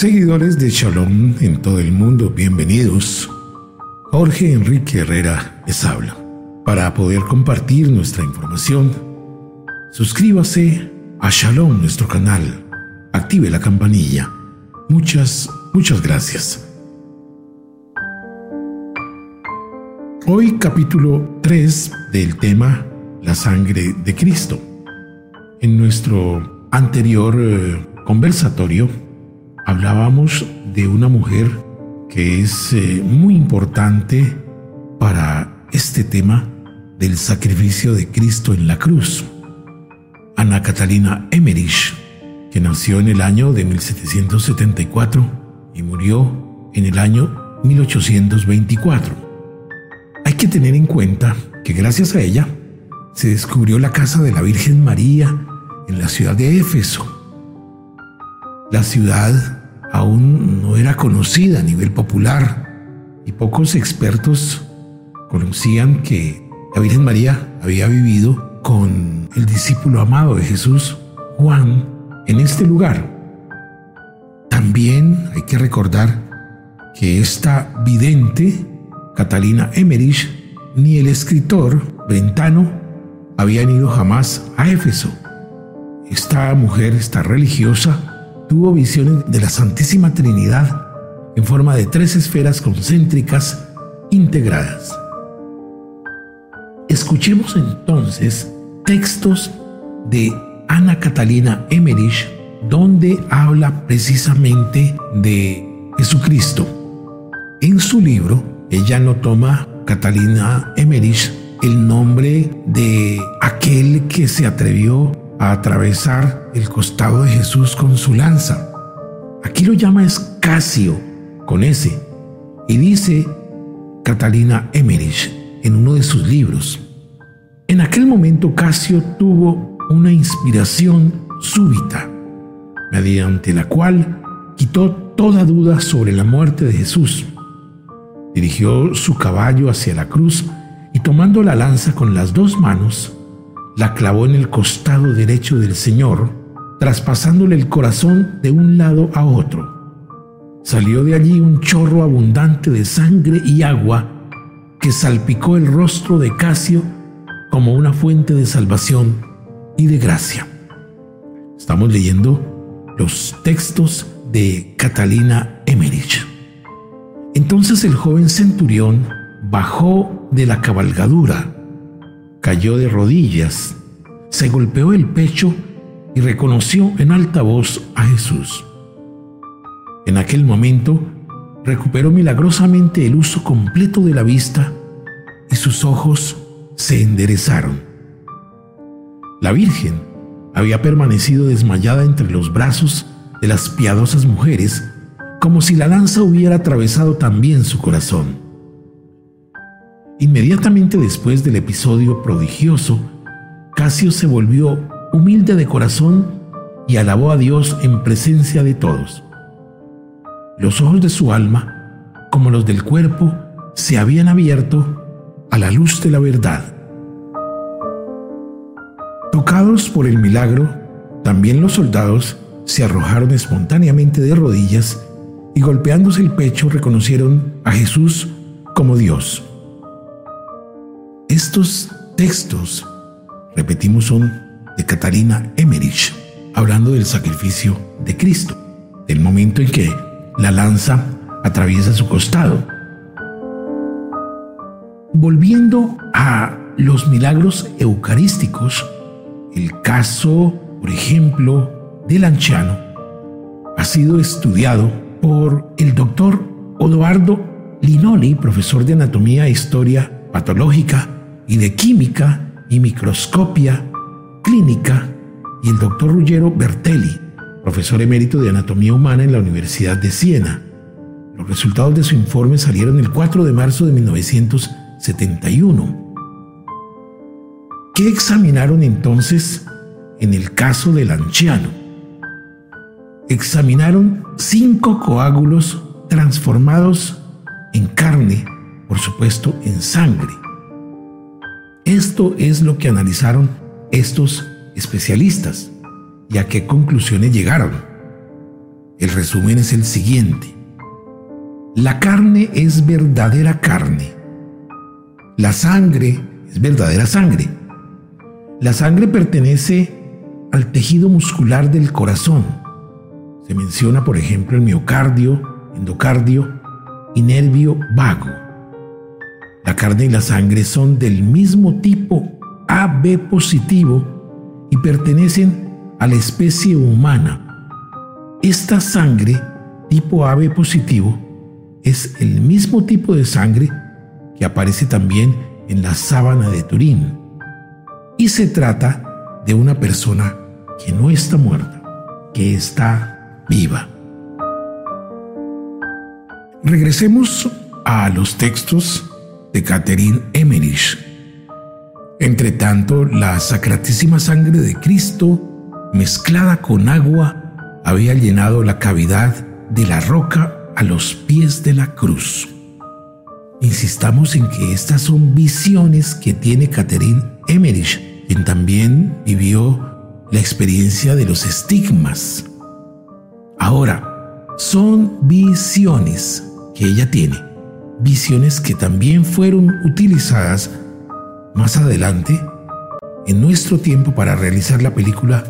Seguidores de Shalom en todo el mundo, bienvenidos. Jorge Enrique Herrera les habla. Para poder compartir nuestra información, suscríbase a Shalom, nuestro canal. Active la campanilla. Muchas, muchas gracias. Hoy capítulo 3 del tema La sangre de Cristo. En nuestro anterior eh, conversatorio, hablábamos de una mujer que es eh, muy importante para este tema del sacrificio de Cristo en la cruz. Ana Catalina Emmerich, que nació en el año de 1774 y murió en el año 1824. Hay que tener en cuenta que gracias a ella se descubrió la casa de la Virgen María en la ciudad de Éfeso. La ciudad aún no era conocida a nivel popular y pocos expertos conocían que la Virgen María había vivido con el discípulo amado de Jesús, Juan, en este lugar. También hay que recordar que esta vidente, Catalina Emmerich, ni el escritor Brentano habían ido jamás a Éfeso. Esta mujer, esta religiosa, tuvo visiones de la Santísima Trinidad en forma de tres esferas concéntricas integradas. Escuchemos entonces textos de Ana Catalina Emmerich donde habla precisamente de Jesucristo. En su libro, ella no toma Catalina Emmerich el nombre de aquel que se atrevió a atravesar el costado de Jesús con su lanza. Aquí lo llama Escasio, con S, y dice Catalina Emmerich en uno de sus libros. En aquel momento Casio tuvo una inspiración súbita, mediante la cual quitó toda duda sobre la muerte de Jesús. Dirigió su caballo hacia la cruz y tomando la lanza con las dos manos, la clavó en el costado derecho del Señor, traspasándole el corazón de un lado a otro. Salió de allí un chorro abundante de sangre y agua que salpicó el rostro de Casio como una fuente de salvación y de gracia. Estamos leyendo los textos de Catalina Emmerich. Entonces el joven centurión bajó de la cabalgadura cayó de rodillas, se golpeó el pecho y reconoció en alta voz a Jesús. En aquel momento recuperó milagrosamente el uso completo de la vista y sus ojos se enderezaron. La Virgen había permanecido desmayada entre los brazos de las piadosas mujeres, como si la lanza hubiera atravesado también su corazón. Inmediatamente después del episodio prodigioso, Casio se volvió humilde de corazón y alabó a Dios en presencia de todos. Los ojos de su alma, como los del cuerpo, se habían abierto a la luz de la verdad. Tocados por el milagro, también los soldados se arrojaron espontáneamente de rodillas y golpeándose el pecho reconocieron a Jesús como Dios. Estos textos, repetimos, son de Catalina Emmerich, hablando del sacrificio de Cristo, del momento en que la lanza atraviesa su costado. Volviendo a los milagros eucarísticos, el caso, por ejemplo, del anciano ha sido estudiado por el doctor Odoardo Linoli, profesor de anatomía e historia patológica y de química y microscopia clínica, y el doctor Ruggero Bertelli, profesor emérito de anatomía humana en la Universidad de Siena. Los resultados de su informe salieron el 4 de marzo de 1971. ¿Qué examinaron entonces en el caso del anciano? Examinaron cinco coágulos transformados en carne, por supuesto en sangre esto es lo que analizaron estos especialistas y a qué conclusiones llegaron. el resumen es el siguiente. La carne es verdadera carne. La sangre es verdadera sangre. La sangre pertenece al tejido muscular del corazón. Se menciona, por ejemplo, el miocardio, endocardio y nervio vago. La carne y la sangre son del mismo tipo AB positivo y pertenecen a la especie humana. Esta sangre tipo AB positivo es el mismo tipo de sangre que aparece también en la sábana de Turín. Y se trata de una persona que no está muerta, que está viva. Regresemos a los textos de Catherine Emmerich. Entre tanto, la sacratísima sangre de Cristo, mezclada con agua, había llenado la cavidad de la roca a los pies de la cruz. Insistamos en que estas son visiones que tiene Catherine Emmerich, quien también vivió la experiencia de los estigmas. Ahora, son visiones que ella tiene, visiones que también fueron utilizadas más adelante en nuestro tiempo para realizar la película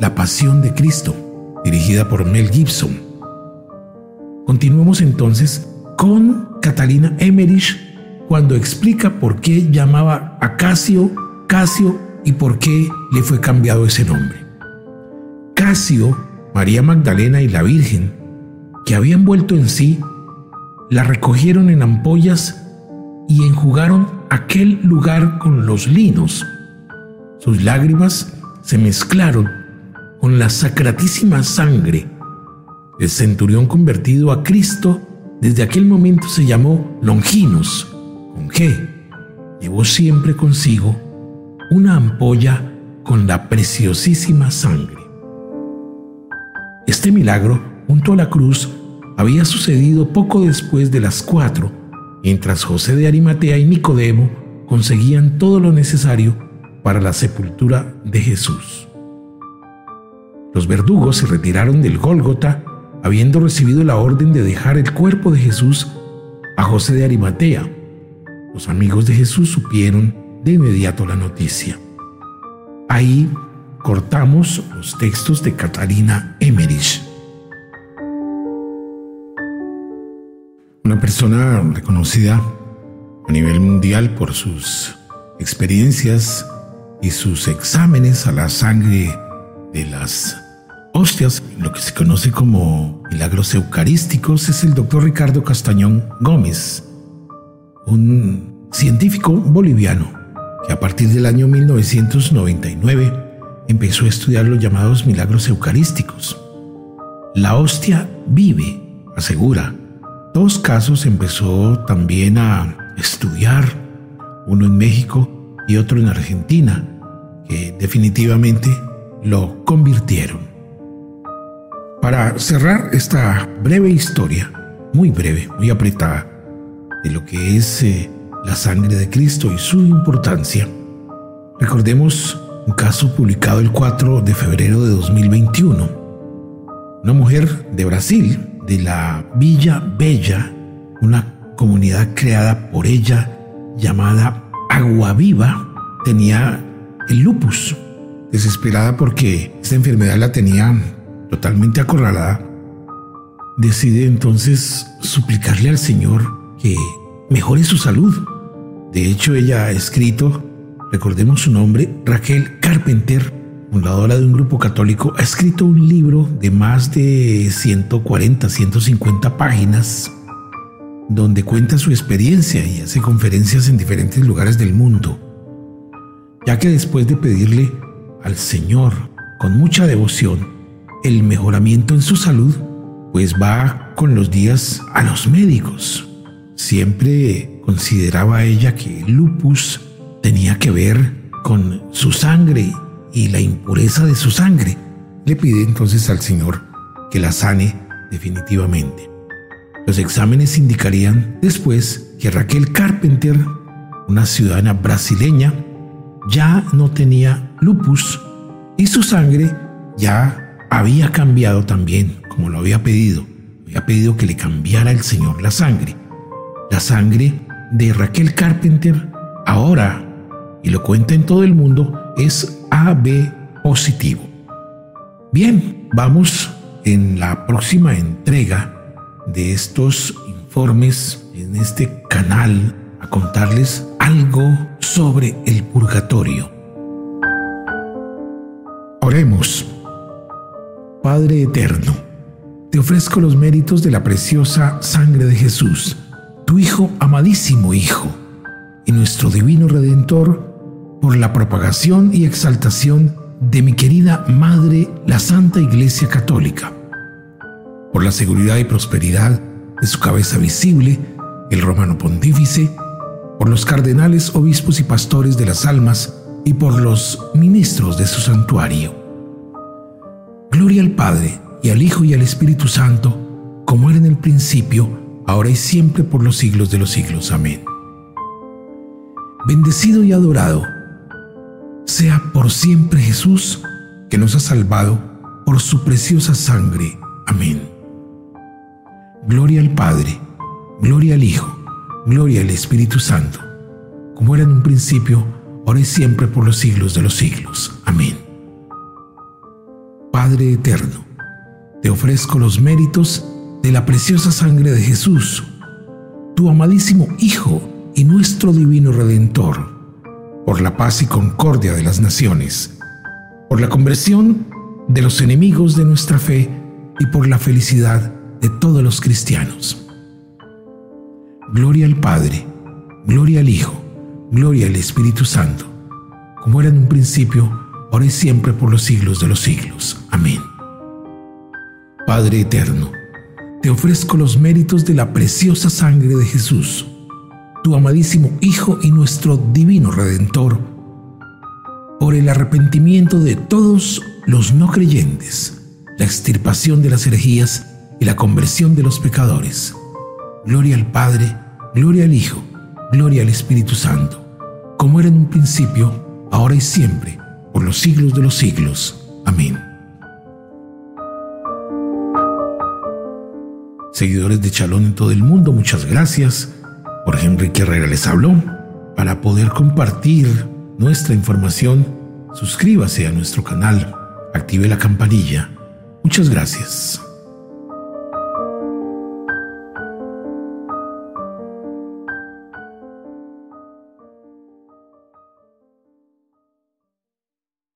La Pasión de Cristo, dirigida por Mel Gibson. Continuemos entonces con Catalina Emmerich cuando explica por qué llamaba a Casio Casio y por qué le fue cambiado ese nombre. Casio, María Magdalena y la Virgen, que habían vuelto en sí, la recogieron en ampollas y enjugaron aquel lugar con los linos. Sus lágrimas se mezclaron con la sacratísima sangre. El centurión convertido a Cristo desde aquel momento se llamó Longinos, con G. Llevó siempre consigo una ampolla con la preciosísima sangre. Este milagro, junto a la cruz, había sucedido poco después de las cuatro, mientras José de Arimatea y Nicodemo conseguían todo lo necesario para la sepultura de Jesús. Los verdugos se retiraron del Gólgota habiendo recibido la orden de dejar el cuerpo de Jesús a José de Arimatea. Los amigos de Jesús supieron de inmediato la noticia. Ahí cortamos los textos de Catalina Emmerich. Una persona reconocida a nivel mundial por sus experiencias y sus exámenes a la sangre de las hostias, lo que se conoce como milagros eucarísticos, es el doctor Ricardo Castañón Gómez, un científico boliviano que a partir del año 1999 empezó a estudiar los llamados milagros eucarísticos. La hostia vive, asegura, dos casos empezó también a estudiar, uno en México y otro en Argentina, que definitivamente lo convirtieron. Para cerrar esta breve historia, muy breve, muy apretada, de lo que es eh, la sangre de Cristo y su importancia, recordemos un caso publicado el 4 de febrero de 2021. Una mujer de Brasil de la Villa Bella, una comunidad creada por ella llamada Agua Viva, tenía el lupus. Desesperada porque esta enfermedad la tenía totalmente acorralada, decide entonces suplicarle al Señor que mejore su salud. De hecho, ella ha escrito, recordemos su nombre, Raquel Carpenter, fundadora de un grupo católico, ha escrito un libro de más de 140, 150 páginas donde cuenta su experiencia y hace conferencias en diferentes lugares del mundo, ya que después de pedirle al Señor con mucha devoción el mejoramiento en su salud, pues va con los días a los médicos. Siempre consideraba ella que el lupus tenía que ver con su sangre y la impureza de su sangre. Le pide entonces al Señor que la sane definitivamente. Los exámenes indicarían después que Raquel Carpenter, una ciudadana brasileña, ya no tenía lupus y su sangre ya había cambiado también como lo había pedido. Había pedido que le cambiara el Señor la sangre. La sangre de Raquel Carpenter ahora, y lo cuenta en todo el mundo, es AB positivo. Bien, vamos en la próxima entrega de estos informes en este canal a contarles algo sobre el purgatorio. Oremos. Padre eterno, te ofrezco los méritos de la preciosa sangre de Jesús, tu Hijo amadísimo Hijo, y nuestro divino Redentor, por la propagación y exaltación de mi querida Madre, la Santa Iglesia Católica, por la seguridad y prosperidad de su cabeza visible, el romano pontífice, por los cardenales, obispos y pastores de las almas y por los ministros de su santuario. Gloria al Padre, y al Hijo y al Espíritu Santo, como era en el principio, ahora y siempre por los siglos de los siglos. Amén. Bendecido y adorado sea por siempre Jesús, que nos ha salvado por su preciosa sangre. Amén. Gloria al Padre, gloria al Hijo, gloria al Espíritu Santo, como era en un principio, ahora y siempre por los siglos de los siglos. Amén. Padre eterno, te ofrezco los méritos de la preciosa sangre de Jesús, tu amadísimo Hijo y nuestro divino Redentor, por la paz y concordia de las naciones, por la conversión de los enemigos de nuestra fe y por la felicidad de todos los cristianos. Gloria al Padre, gloria al Hijo, gloria al Espíritu Santo, como era en un principio, ahora y siempre por los siglos de los siglos. Amén. Padre eterno, te ofrezco los méritos de la preciosa sangre de Jesús, tu amadísimo Hijo y nuestro divino Redentor, por el arrepentimiento de todos los no creyentes, la extirpación de las herejías y la conversión de los pecadores. Gloria al Padre, gloria al Hijo, gloria al Espíritu Santo, como era en un principio, ahora y siempre, por los siglos de los siglos. Amén. Seguidores de Chalón en todo el mundo, muchas gracias. Por Enrique Herrera les habló. Para poder compartir nuestra información, suscríbase a nuestro canal, active la campanilla. Muchas gracias.